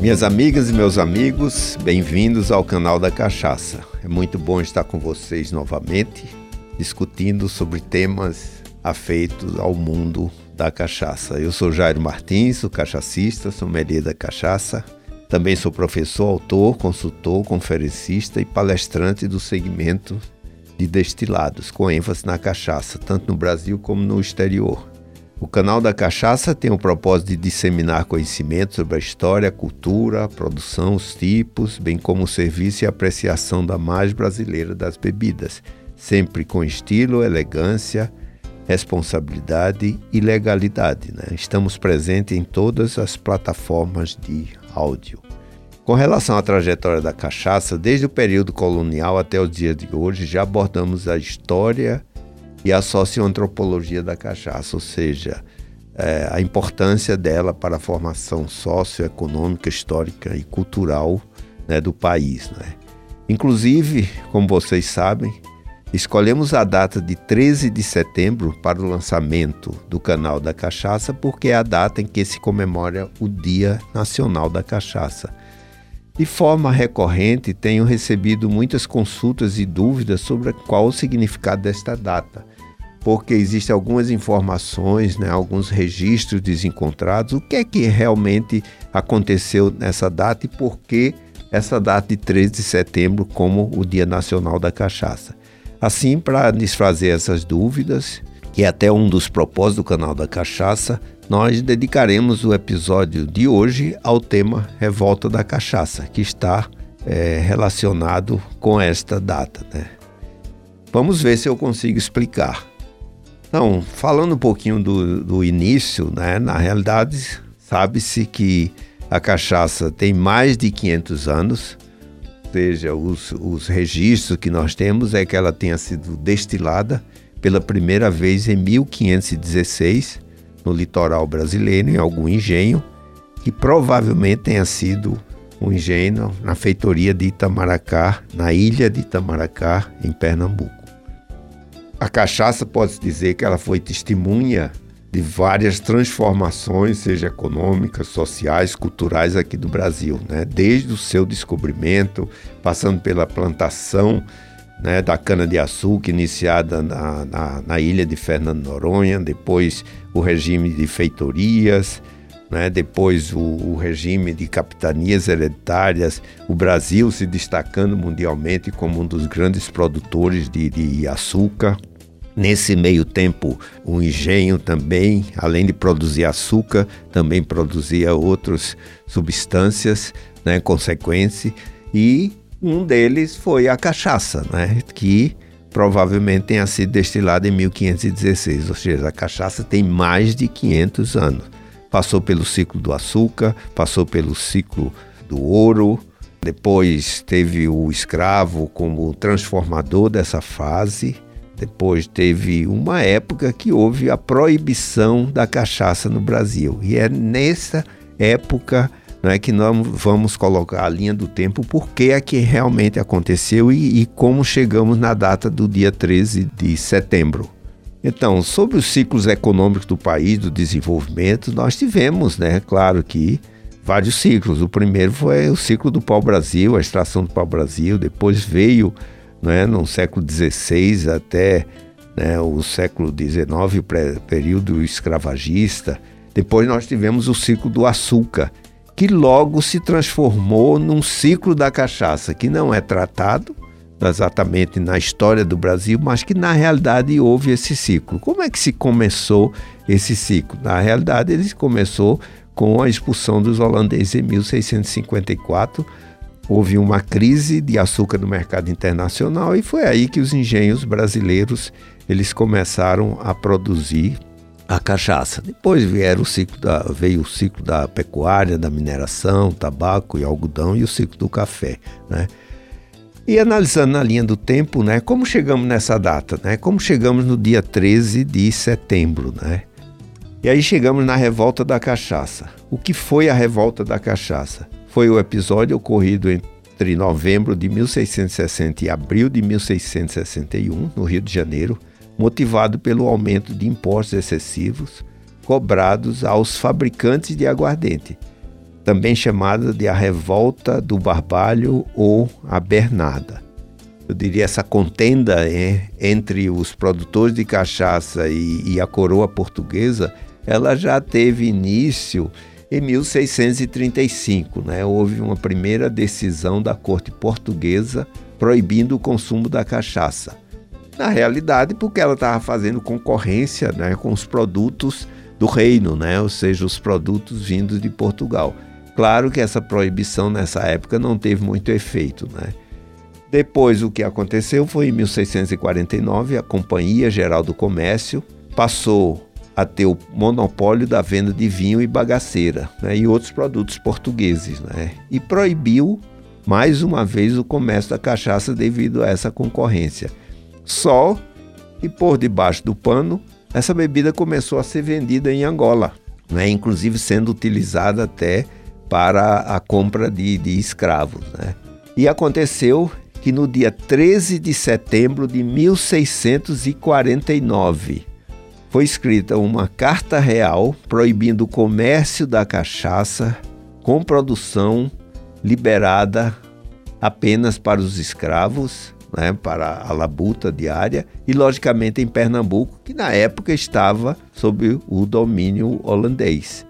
Minhas amigas e meus amigos, bem-vindos ao canal da Cachaça. É muito bom estar com vocês novamente, discutindo sobre temas afeitos ao mundo da cachaça. Eu sou Jairo Martins, o cachacista, sommelier da cachaça. Também sou professor, autor, consultor, conferencista e palestrante do segmento de destilados, com ênfase na cachaça, tanto no Brasil como no exterior. O canal da Cachaça tem o propósito de disseminar conhecimento sobre a história, a cultura, a produção, os tipos, bem como o serviço e apreciação da mais brasileira das bebidas, sempre com estilo, elegância, responsabilidade e legalidade. Né? Estamos presentes em todas as plataformas de áudio. Com relação à trajetória da cachaça, desde o período colonial até os dias de hoje, já abordamos a história e a socioantropologia da cachaça, ou seja, é, a importância dela para a formação socioeconômica, histórica e cultural né, do país. Né? Inclusive, como vocês sabem, escolhemos a data de 13 de setembro para o lançamento do canal da Cachaça, porque é a data em que se comemora o Dia Nacional da Cachaça. De forma recorrente, tenho recebido muitas consultas e dúvidas sobre qual o significado desta data porque existem algumas informações, né, alguns registros desencontrados. O que é que realmente aconteceu nessa data e por que essa data de 13 de setembro como o Dia Nacional da Cachaça? Assim, para desfazer essas dúvidas, que é até um dos propósitos do canal da Cachaça, nós dedicaremos o episódio de hoje ao tema Revolta da Cachaça, que está é, relacionado com esta data. Né? Vamos ver se eu consigo explicar. Então, falando um pouquinho do, do início, né, na realidade, sabe-se que a cachaça tem mais de 500 anos, ou seja, os, os registros que nós temos é que ela tenha sido destilada pela primeira vez em 1516 no litoral brasileiro, em algum engenho, que provavelmente tenha sido um engenho na feitoria de Itamaracá, na ilha de Itamaracá, em Pernambuco. A cachaça pode-se dizer que ela foi testemunha de várias transformações, seja econômicas, sociais, culturais aqui do Brasil, né? desde o seu descobrimento, passando pela plantação né, da cana-de-açúcar iniciada na, na, na, ilha de Fernando Noronha, depois o regime de feitorias, né, depois o, o, regime de capitanias hereditárias, o Brasil se destacando mundialmente como um dos grandes produtores de, de açúcar. Nesse meio tempo, o engenho também, além de produzir açúcar, também produzia outras substâncias, né, consequência, e um deles foi a cachaça, né, que provavelmente tenha sido destilada em 1516, ou seja, a cachaça tem mais de 500 anos. Passou pelo ciclo do açúcar, passou pelo ciclo do ouro, depois teve o escravo como transformador dessa fase, depois teve uma época que houve a proibição da cachaça no Brasil. E é nessa época não é que nós vamos colocar a linha do tempo, por que é que realmente aconteceu e, e como chegamos na data do dia 13 de setembro. Então, sobre os ciclos econômicos do país, do desenvolvimento, nós tivemos, né, claro que vários ciclos. O primeiro foi o ciclo do pau-brasil, a extração do pau-brasil, depois veio né, no século XVI até né, o século XIX, o período escravagista. Depois nós tivemos o ciclo do açúcar, que logo se transformou num ciclo da cachaça, que não é tratado exatamente na história do Brasil, mas que na realidade houve esse ciclo. Como é que se começou esse ciclo? Na realidade, ele começou com a expulsão dos holandeses em 1654 houve uma crise de açúcar no mercado internacional e foi aí que os engenhos brasileiros eles começaram a produzir a cachaça. Depois vieram o ciclo da, veio o ciclo da pecuária, da mineração, tabaco e algodão e o ciclo do café, né? E analisando na linha do tempo, né, como chegamos nessa data, né? Como chegamos no dia 13 de setembro, né? E aí chegamos na revolta da cachaça. O que foi a revolta da cachaça? Foi o episódio ocorrido entre novembro de 1660 e abril de 1661, no Rio de Janeiro, motivado pelo aumento de impostos excessivos cobrados aos fabricantes de aguardente, também chamada de a Revolta do Barbalho ou a Bernada. Eu diria essa contenda é, entre os produtores de cachaça e, e a coroa portuguesa, ela já teve início em 1635. Né? Houve uma primeira decisão da corte portuguesa proibindo o consumo da cachaça. Na realidade, porque ela estava fazendo concorrência né, com os produtos do reino, né? ou seja, os produtos vindos de Portugal. Claro que essa proibição nessa época não teve muito efeito. Né? Depois, o que aconteceu foi em 1649, a Companhia Geral do Comércio passou a ter o monopólio da venda de vinho e bagaceira né, e outros produtos portugueses, né, e proibiu mais uma vez o comércio da cachaça devido a essa concorrência. Só que por debaixo do pano, essa bebida começou a ser vendida em Angola, né, inclusive sendo utilizada até para a compra de, de escravos. Né. E aconteceu que no dia 13 de setembro de 1649 foi escrita uma carta real proibindo o comércio da cachaça com produção liberada apenas para os escravos, né, para a labuta diária, e logicamente em Pernambuco, que na época estava sob o domínio holandês.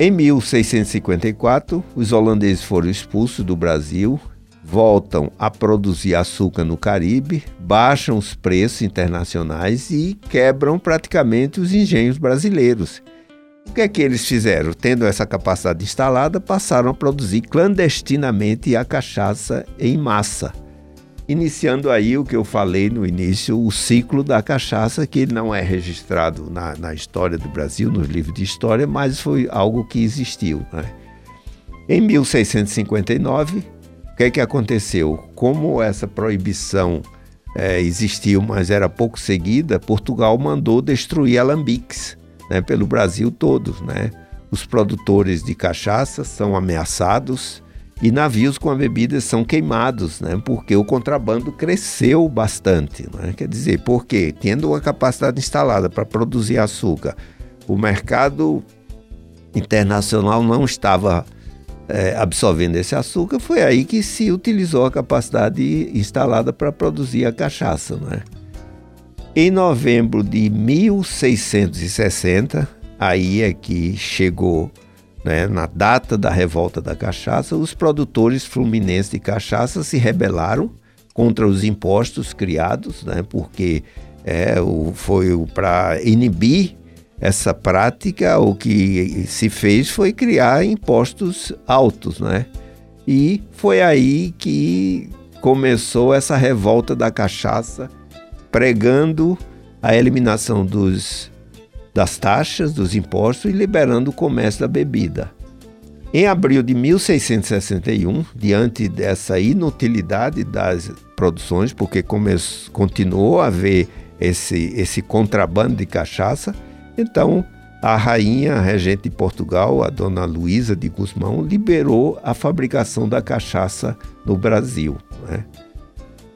Em 1654, os holandeses foram expulsos do Brasil voltam a produzir açúcar no Caribe, baixam os preços internacionais e quebram praticamente os engenhos brasileiros. O que é que eles fizeram? Tendo essa capacidade instalada, passaram a produzir clandestinamente a cachaça em massa. Iniciando aí o que eu falei no início, o ciclo da cachaça, que não é registrado na, na história do Brasil, nos livros de história, mas foi algo que existiu. Né? Em 1659, o que, é que aconteceu? Como essa proibição é, existiu, mas era pouco seguida, Portugal mandou destruir alambiques né, pelo Brasil todo. Né? Os produtores de cachaça são ameaçados e navios com a bebida são queimados, né? porque o contrabando cresceu bastante. Né? Quer dizer, porque tendo uma capacidade instalada para produzir açúcar, o mercado internacional não estava é, absorvendo esse açúcar, foi aí que se utilizou a capacidade instalada para produzir a cachaça. Né? Em novembro de 1660, aí é que chegou, né, na data da revolta da cachaça, os produtores fluminenses de cachaça se rebelaram contra os impostos criados, né, porque é, o, foi para inibir essa prática, o que se fez foi criar impostos altos, né? E foi aí que começou essa revolta da cachaça, pregando a eliminação dos, das taxas, dos impostos e liberando o comércio da bebida. Em abril de 1661, diante dessa inutilidade das produções, porque continuou a haver esse, esse contrabando de cachaça, então, a rainha a regente de Portugal, a dona Luísa de Guzmão, liberou a fabricação da cachaça no Brasil. Né?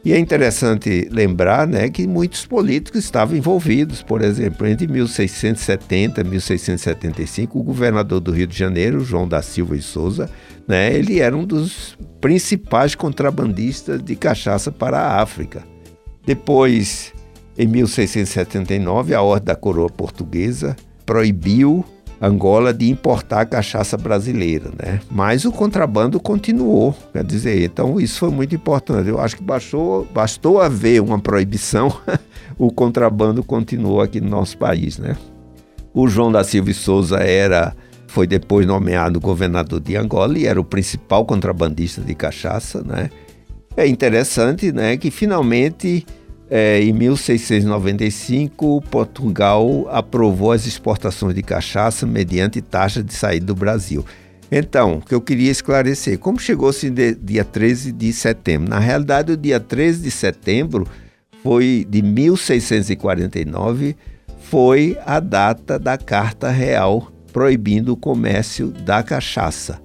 E é interessante lembrar né, que muitos políticos estavam envolvidos. Por exemplo, entre 1670 e 1675, o governador do Rio de Janeiro, João da Silva e Souza, né, ele era um dos principais contrabandistas de cachaça para a África. Depois, em 1679, a Ordem da Coroa Portuguesa proibiu Angola de importar cachaça brasileira, né? Mas o contrabando continuou, quer dizer, então isso foi muito importante. Eu acho que baixou, bastou haver uma proibição, o contrabando continuou aqui no nosso país, né? O João da Silva e Souza era foi depois nomeado governador de Angola e era o principal contrabandista de cachaça, né? É interessante, né, que finalmente é, em 1695, Portugal aprovou as exportações de cachaça mediante taxa de saída do Brasil. Então, o que eu queria esclarecer, como chegou-se dia 13 de setembro? Na realidade, o dia 13 de setembro foi de 1649, foi a data da Carta Real proibindo o comércio da cachaça.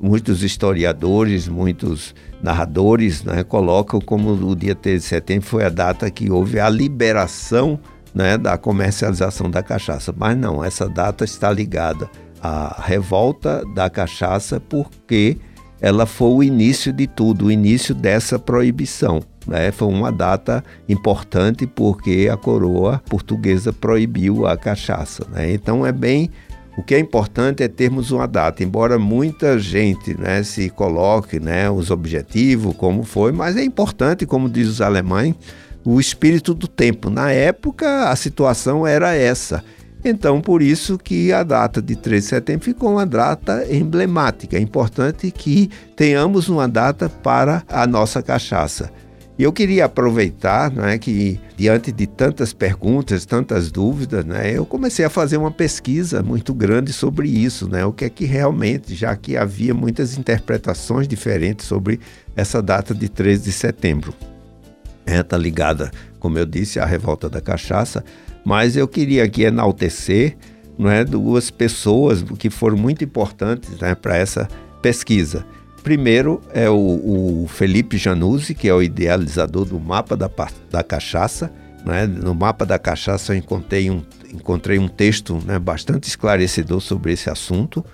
Muitos historiadores, muitos narradores né, colocam como o dia 13 de setembro foi a data que houve a liberação né, da comercialização da cachaça. Mas não, essa data está ligada a revolta da cachaça porque ela foi o início de tudo, o início dessa proibição. Né? Foi uma data importante porque a coroa portuguesa proibiu a cachaça. Né? Então é bem o que é importante é termos uma data, embora muita gente né, se coloque né, os objetivos, como foi, mas é importante, como diz os alemães, o espírito do tempo. Na época, a situação era essa. Então, por isso que a data de 3 de setembro ficou uma data emblemática. É importante que tenhamos uma data para a nossa cachaça. E eu queria aproveitar né, que, diante de tantas perguntas, tantas dúvidas, né, eu comecei a fazer uma pesquisa muito grande sobre isso, né, o que é que realmente, já que havia muitas interpretações diferentes sobre essa data de 13 de setembro. Está é, tá ligada, como eu disse, à revolta da cachaça, mas eu queria aqui enaltecer não é, duas pessoas que foram muito importantes né, para essa pesquisa. Primeiro é o, o, Felipe Januzzi, que é o idealizador do mapa da, da cachaça. Né? No mapa da cachaça eu encontrei um, encontrei um texto né, bastante esclarecedor sobre esse assunto.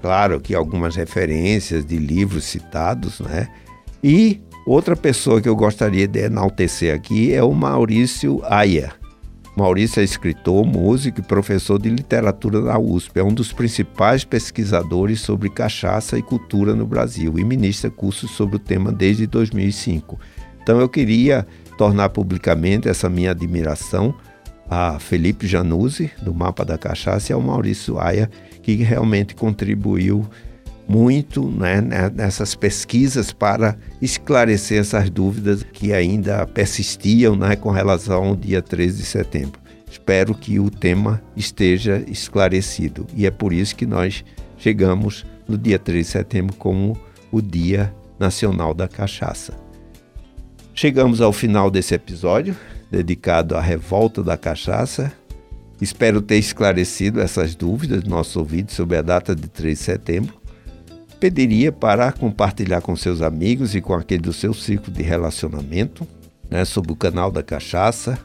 Claro que algumas referências de livros citados, né? E outra pessoa que eu gostaria de enaltecer aqui é o Maurício Ayer. Maurício é escritor, músico e professor de literatura na USP. É um dos principais pesquisadores sobre cachaça e cultura no Brasil e ministra cursos sobre o tema desde 2005. Então eu queria tornar publicamente essa minha admiração a Felipe Januzzi, do Mapa da Cachaça, e ao Maurício Aia, que realmente contribuiu muito né, né, nessas pesquisas para esclarecer essas dúvidas que ainda persistiam né, com relação ao dia 13 de setembro. Espero que o tema esteja esclarecido e é por isso que nós chegamos no dia 13 de setembro como o Dia Nacional da Cachaça. Chegamos ao final desse episódio dedicado à revolta da cachaça. Espero ter esclarecido essas dúvidas dos nossos ouvidos sobre a data de 3 de setembro pediria para compartilhar com seus amigos e com aquele do seu ciclo de relacionamento, né, sobre o canal da Cachaça.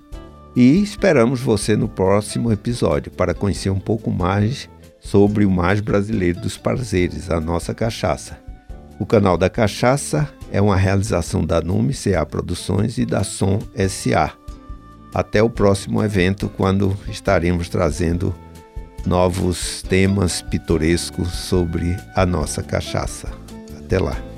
E esperamos você no próximo episódio para conhecer um pouco mais sobre o mais brasileiro dos prazeres, a nossa cachaça. O canal da Cachaça é uma realização da Nume CA Produções e da Som SA. Até o próximo evento, quando estaremos trazendo novos temas pitorescos sobre a nossa cachaça. Até lá!